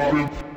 I